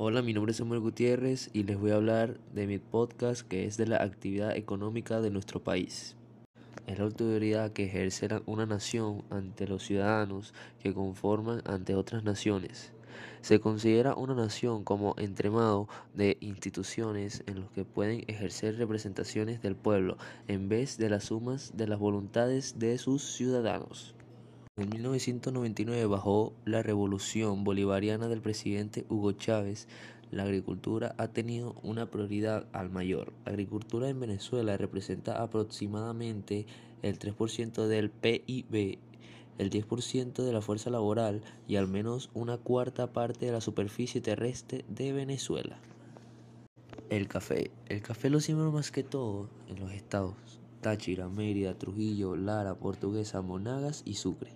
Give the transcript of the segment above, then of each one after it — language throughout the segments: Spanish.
Hola, mi nombre es Samuel Gutiérrez y les voy a hablar de mi podcast que es de la actividad económica de nuestro país. Es la autoridad que ejerce una nación ante los ciudadanos que conforman ante otras naciones. Se considera una nación como entremado de instituciones en los que pueden ejercer representaciones del pueblo en vez de las sumas de las voluntades de sus ciudadanos. En 1999, bajo la revolución bolivariana del presidente Hugo Chávez, la agricultura ha tenido una prioridad al mayor. La agricultura en Venezuela representa aproximadamente el 3% del PIB, el 10% de la fuerza laboral y al menos una cuarta parte de la superficie terrestre de Venezuela. El café. El café lo siembra más que todo en los estados Táchira, Mérida, Trujillo, Lara, Portuguesa, Monagas y Sucre.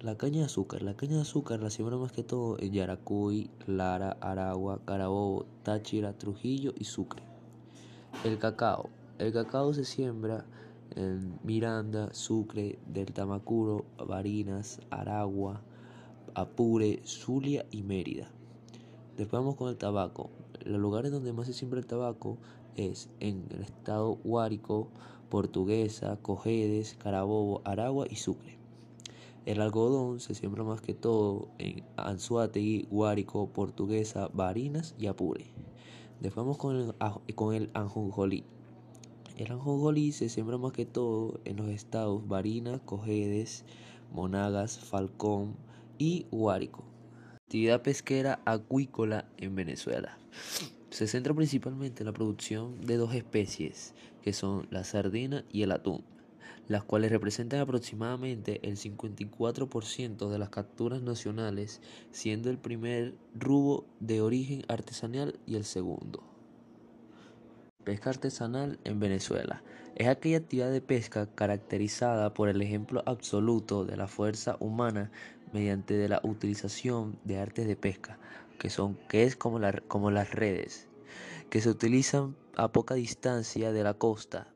La caña de azúcar. La caña de azúcar la siembra más que todo en Yaracuy, Lara, Aragua, Carabobo, Táchira, Trujillo y Sucre. El cacao. El cacao se siembra en Miranda, Sucre, del Tamacuro, Barinas, Aragua, Apure, Zulia y Mérida. Después vamos con el tabaco. Los lugares donde más se siembra el tabaco es en el estado Guárico, Portuguesa, Cojedes, Carabobo, Aragua y Sucre. El algodón se siembra más que todo en Anzuategui, Guárico, Portuguesa, Barinas y Apure. Después con el, con el anjonjolí. El anjonjolí se siembra más que todo en los estados Barinas, Cojedes, Monagas, Falcón y Guárico. Actividad pesquera acuícola en Venezuela. Se centra principalmente en la producción de dos especies, que son la sardina y el atún, las cuales representan aproximadamente el 54% de las capturas nacionales, siendo el primer rubro de origen artesanal y el segundo. Pesca artesanal en Venezuela. Es aquella actividad de pesca caracterizada por el ejemplo absoluto de la fuerza humana mediante de la utilización de artes de pesca, que son que es como, como las redes, que se utilizan a poca distancia de la costa,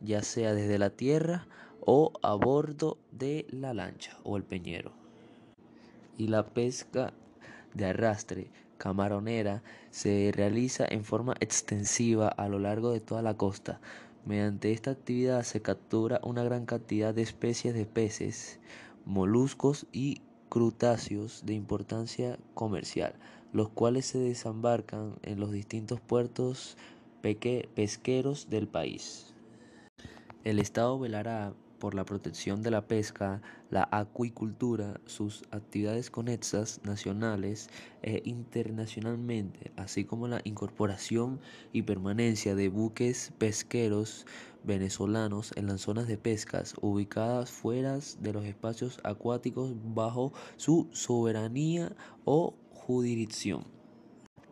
ya sea desde la tierra o a bordo de la lancha o el peñero. Y la pesca de arrastre camaronera se realiza en forma extensiva a lo largo de toda la costa. Mediante esta actividad se captura una gran cantidad de especies de peces, moluscos y crutáceos de importancia comercial, los cuales se desembarcan en los distintos puertos pesqueros del país. El Estado velará por la protección de la pesca, la acuicultura, sus actividades conexas nacionales e internacionalmente, así como la incorporación y permanencia de buques pesqueros venezolanos en las zonas de pescas ubicadas fuera de los espacios acuáticos bajo su soberanía o jurisdicción.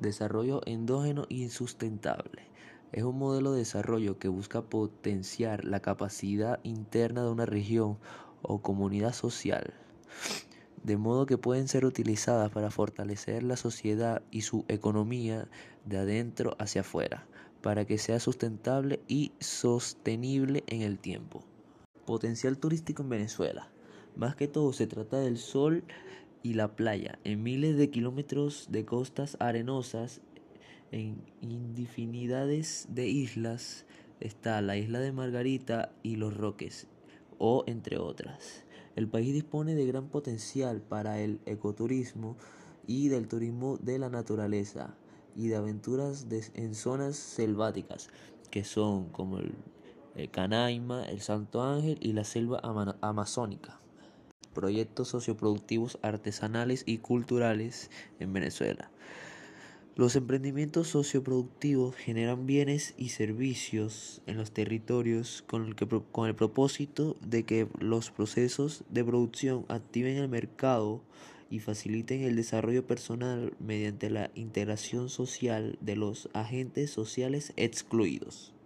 Desarrollo endógeno y sustentable. Es un modelo de desarrollo que busca potenciar la capacidad interna de una región o comunidad social, de modo que pueden ser utilizadas para fortalecer la sociedad y su economía de adentro hacia afuera, para que sea sustentable y sostenible en el tiempo. Potencial turístico en Venezuela. Más que todo se trata del sol y la playa, en miles de kilómetros de costas arenosas en infinidades de islas está la isla de Margarita y los Roques, o entre otras. El país dispone de gran potencial para el ecoturismo y del turismo de la naturaleza y de aventuras en zonas selváticas, que son como el, Canaima, el Santo Ángel y la selva amazónica. Proyectos socioproductivos artesanales y culturales en Venezuela. Los emprendimientos socioproductivos generan bienes y servicios en los territorios con el, propósito de que los procesos de producción activen el mercado y faciliten el desarrollo personal mediante la integración social de los agentes sociales excluidos.